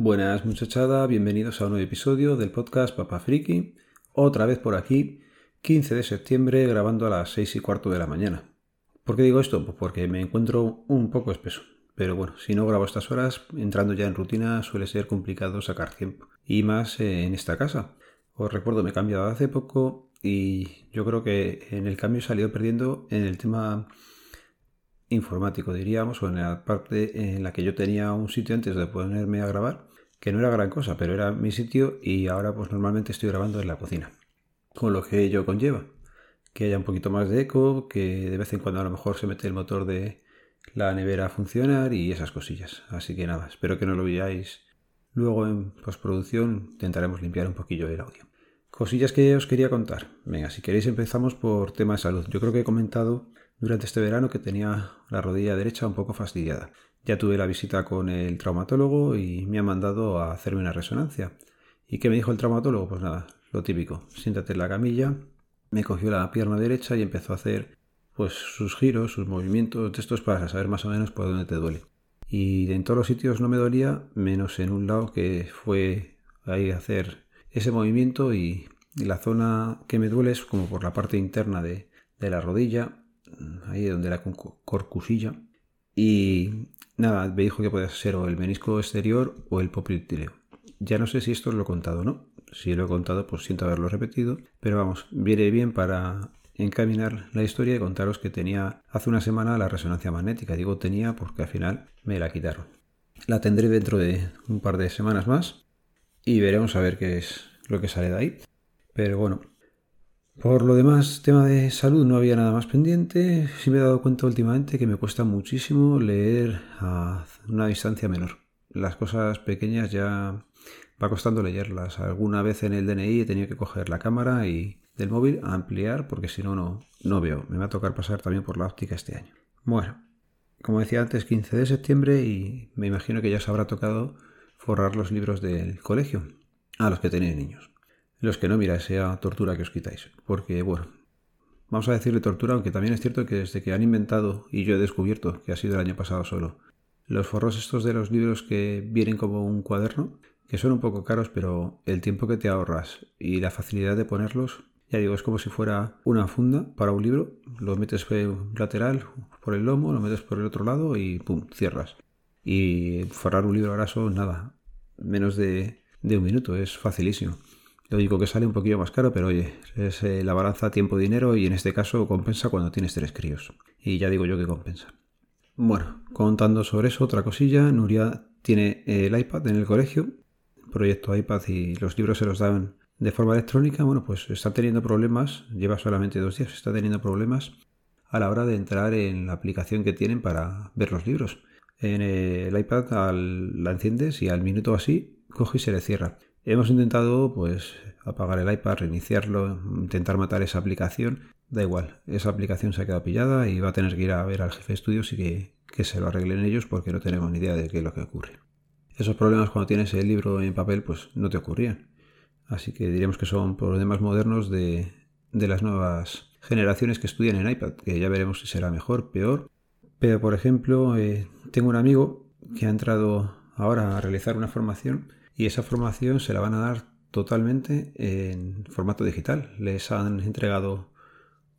Buenas muchachada, bienvenidos a un nuevo episodio del podcast Papa Friki. Otra vez por aquí, 15 de septiembre, grabando a las 6 y cuarto de la mañana. ¿Por qué digo esto? Pues porque me encuentro un poco espeso. Pero bueno, si no grabo estas horas, entrando ya en rutina, suele ser complicado sacar tiempo. Y más en esta casa. Os recuerdo, me he cambiado hace poco y yo creo que en el cambio he salido perdiendo en el tema informático, diríamos, o en la parte en la que yo tenía un sitio antes de ponerme a grabar que no era gran cosa, pero era mi sitio y ahora pues normalmente estoy grabando en la cocina. Con lo que ello conlleva. Que haya un poquito más de eco, que de vez en cuando a lo mejor se mete el motor de la nevera a funcionar y esas cosillas. Así que nada, espero que no lo veáis. Luego en postproducción intentaremos limpiar un poquillo el audio. Cosillas que os quería contar. Venga, si queréis empezamos por tema de salud. Yo creo que he comentado durante este verano que tenía la rodilla derecha un poco fastidiada. Ya tuve la visita con el traumatólogo y me ha mandado a hacerme una resonancia. ¿Y qué me dijo el traumatólogo? Pues nada, lo típico. Siéntate en la camilla, me cogió la pierna derecha y empezó a hacer pues sus giros, sus movimientos estos para saber más o menos por dónde te duele. Y en todos los sitios no me dolía, menos en un lado que fue ahí a hacer ese movimiento y, la zona que me duele es como por la parte interna de, de la rodilla, ahí donde la corcusilla. Y Nada, me dijo que podía ser o el menisco exterior o el popliteo. Ya no sé si esto lo he contado o no. Si lo he contado, pues siento haberlo repetido. Pero vamos, viene bien para encaminar la historia y contaros que tenía hace una semana la resonancia magnética. Digo tenía porque al final me la quitaron. La tendré dentro de un par de semanas más y veremos a ver qué es lo que sale de ahí. Pero bueno, por lo demás, tema de salud no había nada más pendiente. Sí me he dado cuenta últimamente que me cuesta muchísimo leer a una distancia menor. Las cosas pequeñas ya va costando leerlas. Alguna vez en el DNI he tenido que coger la cámara y del móvil a ampliar porque si no, no veo. Me va a tocar pasar también por la óptica este año. Bueno, como decía antes, 15 de septiembre y me imagino que ya os habrá tocado forrar los libros del colegio a los que tenéis niños. Los que no, mira, esa tortura que os quitáis. Porque, bueno, vamos a decirle tortura, aunque también es cierto que desde que han inventado, y yo he descubierto que ha sido el año pasado solo, los forros estos de los libros que vienen como un cuaderno, que son un poco caros, pero el tiempo que te ahorras y la facilidad de ponerlos, ya digo, es como si fuera una funda para un libro, lo metes lateral por el lomo, lo metes por el otro lado y pum, cierras. Y forrar un libro ahora son nada, menos de, de un minuto, es facilísimo. Lo que sale un poquillo más caro, pero oye, es eh, la balanza tiempo-dinero y en este caso compensa cuando tienes tres críos. Y ya digo yo que compensa. Bueno, contando sobre eso, otra cosilla, Nuria tiene el iPad en el colegio, proyecto iPad y los libros se los dan de forma electrónica. Bueno, pues está teniendo problemas, lleva solamente dos días, está teniendo problemas a la hora de entrar en la aplicación que tienen para ver los libros. En el iPad la enciendes y al minuto así coge y se le cierra. Hemos intentado pues apagar el iPad, reiniciarlo, intentar matar esa aplicación. Da igual, esa aplicación se ha quedado pillada y va a tener que ir a ver al jefe de estudios y que, que se lo arreglen ellos porque no tenemos ni idea de qué es lo que ocurre. Esos problemas cuando tienes el libro en papel pues no te ocurrían. Así que diríamos que son problemas modernos de, de las nuevas generaciones que estudian en iPad, que ya veremos si será mejor, peor. Pero por ejemplo, eh, tengo un amigo que ha entrado ahora a realizar una formación y esa formación se la van a dar totalmente en formato digital. Les han entregado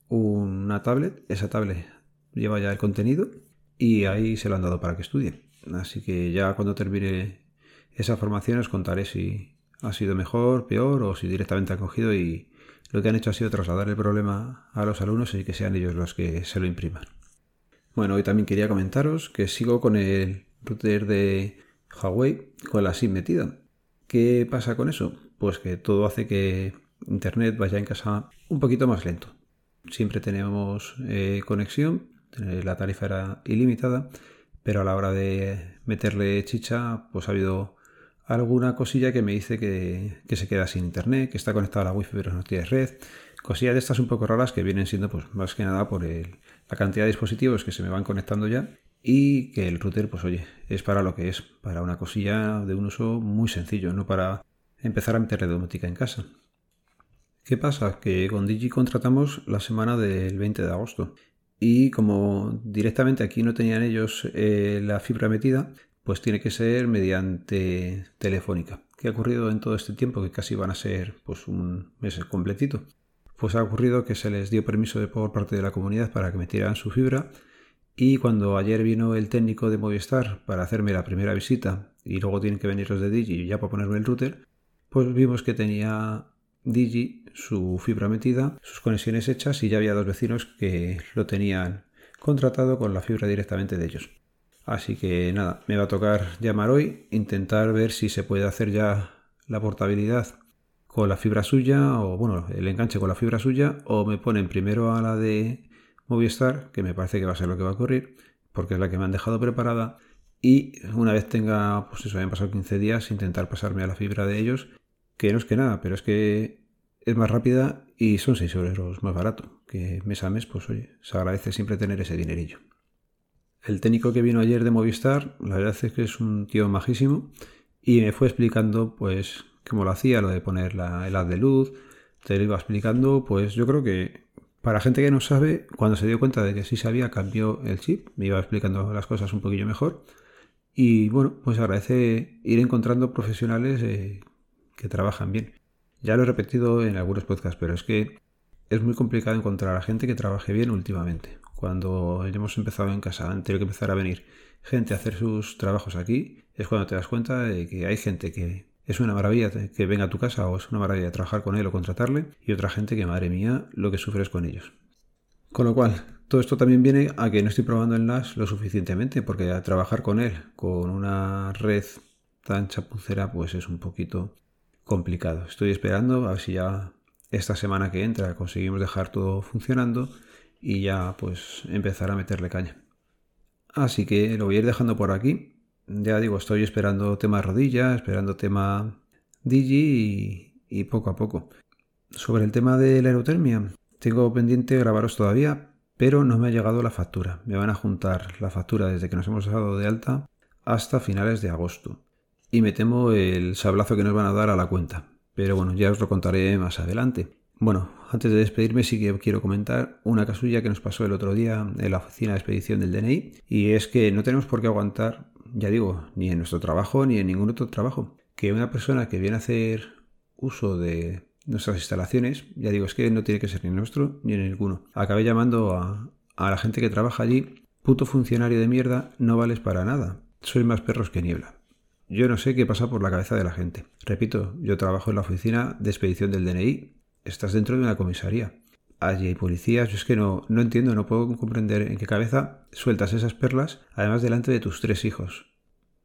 una tablet, esa tablet lleva ya el contenido y ahí se lo han dado para que estudie. Así que ya cuando termine esa formación os contaré si ha sido mejor, peor o si directamente han cogido y lo que han hecho ha sido trasladar el problema a los alumnos y que sean ellos los que se lo impriman. Bueno, hoy también quería comentaros que sigo con el router de Huawei con la SIM metida. ¿Qué pasa con eso? Pues que todo hace que Internet vaya en casa un poquito más lento. Siempre tenemos eh, conexión, la tarifa era ilimitada, pero a la hora de meterle chicha, pues ha habido alguna cosilla que me dice que, se queda sin internet, que está conectada a la wifi pero no tiene red. Cosillas de estas un poco raras que vienen siendo pues más que nada por la cantidad de dispositivos que se me van conectando ya y que el router, pues oye, es para lo que es, para una cosilla de un uso muy sencillo, no para empezar a meterle domótica en casa. ¿Qué pasa? Que con Digi contratamos la semana del 20 de agosto y como directamente aquí no tenían ellos eh, la fibra metida, pues tiene que ser mediante telefónica. ¿Qué ha ocurrido en todo este tiempo? Que casi van a ser pues un mes completito. Pues ha ocurrido que se les dio permiso de, por parte de la comunidad para que metieran su fibra y cuando ayer vino el técnico de Movistar para hacerme la primera visita y luego tienen que venir los de Digi ya para ponerme el router, pues vimos que tenía Digi su fibra metida, sus conexiones hechas y ya había dos vecinos que lo tenían contratado con la fibra directamente de ellos. Así que nada, me va a tocar llamar hoy, intentar ver si se puede hacer ya la portabilidad con la fibra suya o bueno, el enganche con la fibra suya o me ponen primero a la de Movistar, que me parece que va a ser lo que va a ocurrir, porque es la que me han dejado preparada y una vez tenga, pues eso, hayan pasado 15 días, intentar pasarme a la fibra de ellos, que no es que nada, pero es que es más rápida y son 6 euros más barato, que mes a mes, pues oye, se agradece siempre tener ese dinerillo. El técnico que vino ayer de Movistar, la verdad es que es un tío majísimo y me fue explicando pues cómo lo hacía, lo de poner la, el haz de luz, te lo iba explicando, pues yo creo que para gente que no sabe, cuando se dio cuenta de que sí sabía, cambió el chip, me iba explicando las cosas un poquillo mejor. Y bueno, pues agradece ir encontrando profesionales eh, que trabajan bien. Ya lo he repetido en algunos podcasts, pero es que es muy complicado encontrar a gente que trabaje bien últimamente. Cuando hemos empezado en casa, antes de que empezar a venir gente a hacer sus trabajos aquí, es cuando te das cuenta de que hay gente que es una maravilla que venga a tu casa o es una maravilla trabajar con él o contratarle y otra gente que, madre mía, lo que sufres con ellos. Con lo cual, todo esto también viene a que no estoy probando el NAS lo suficientemente, porque a trabajar con él con una red tan chapucera, pues es un poquito complicado. Estoy esperando a ver si ya esta semana que entra conseguimos dejar todo funcionando y ya pues empezar a meterle caña. Así que lo voy a ir dejando por aquí ya digo, estoy esperando tema rodilla, esperando tema Digi y, poco a poco. Sobre el tema de la aerotermia, tengo pendiente grabaros todavía, pero no me ha llegado la factura. Me van a juntar la factura desde que nos hemos dado de alta hasta finales de agosto. Y me temo el sablazo que nos van a dar a la cuenta. Pero bueno, ya os lo contaré más adelante. Bueno, antes de despedirme sí que quiero comentar una casulla que nos pasó el otro día en la oficina de expedición del DNI y es que no tenemos por qué aguantar ya digo, ni en nuestro trabajo ni en ningún otro trabajo. Que una persona que viene a hacer uso de nuestras instalaciones, ya digo, es que no tiene que ser ni nuestro ni en ninguno. Acabé llamando a, a la gente que trabaja allí, puto funcionario de mierda, no vales para nada. Soy más perros que niebla. Yo no sé qué pasa por la cabeza de la gente. Repito, yo trabajo en la oficina de expedición del DNI. Estás dentro de una comisaría. Allí hay policías. Yo es que no, no entiendo, no puedo comprender en qué cabeza sueltas esas perlas, además delante de tus tres hijos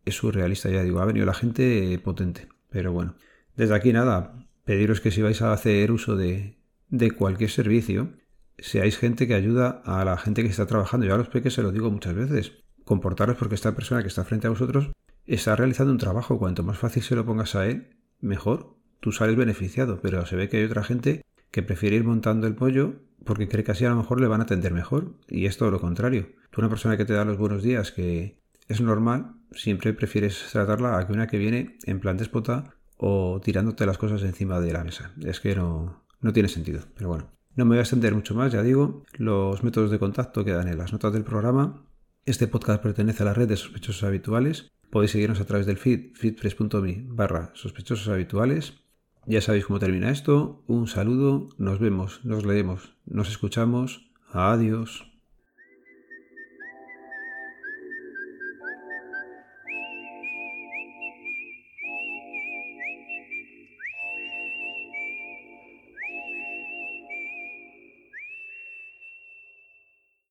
es surrealista, ya digo, ha venido la gente potente. Pero bueno, desde aquí nada, pediros que si vais a hacer uso de, de cualquier servicio, seáis gente que ayuda a la gente que está trabajando. Yo a los peques se lo digo muchas veces. Comportaros porque esta persona que está frente a vosotros está realizando un trabajo. Cuanto más fácil se lo pongas a él, mejor. Tú sales beneficiado, pero se ve que hay otra gente que prefiere ir montando el pollo porque cree que así a lo mejor le van a atender mejor. Y es todo lo contrario. Tú una persona que te da los buenos días, que es normal, siempre prefieres tratarla a que una que viene en plan déspota o tirándote las cosas encima de la mesa. Es que no, no tiene sentido, pero bueno. No me voy a extender mucho más, ya digo, los métodos de contacto quedan en las notas del programa. Este podcast pertenece a la red de sospechosos habituales. Podéis seguirnos a través del feed, feedpress.me barra habituales. Ya sabéis cómo termina esto. Un saludo, nos vemos, nos leemos, nos escuchamos. Adiós.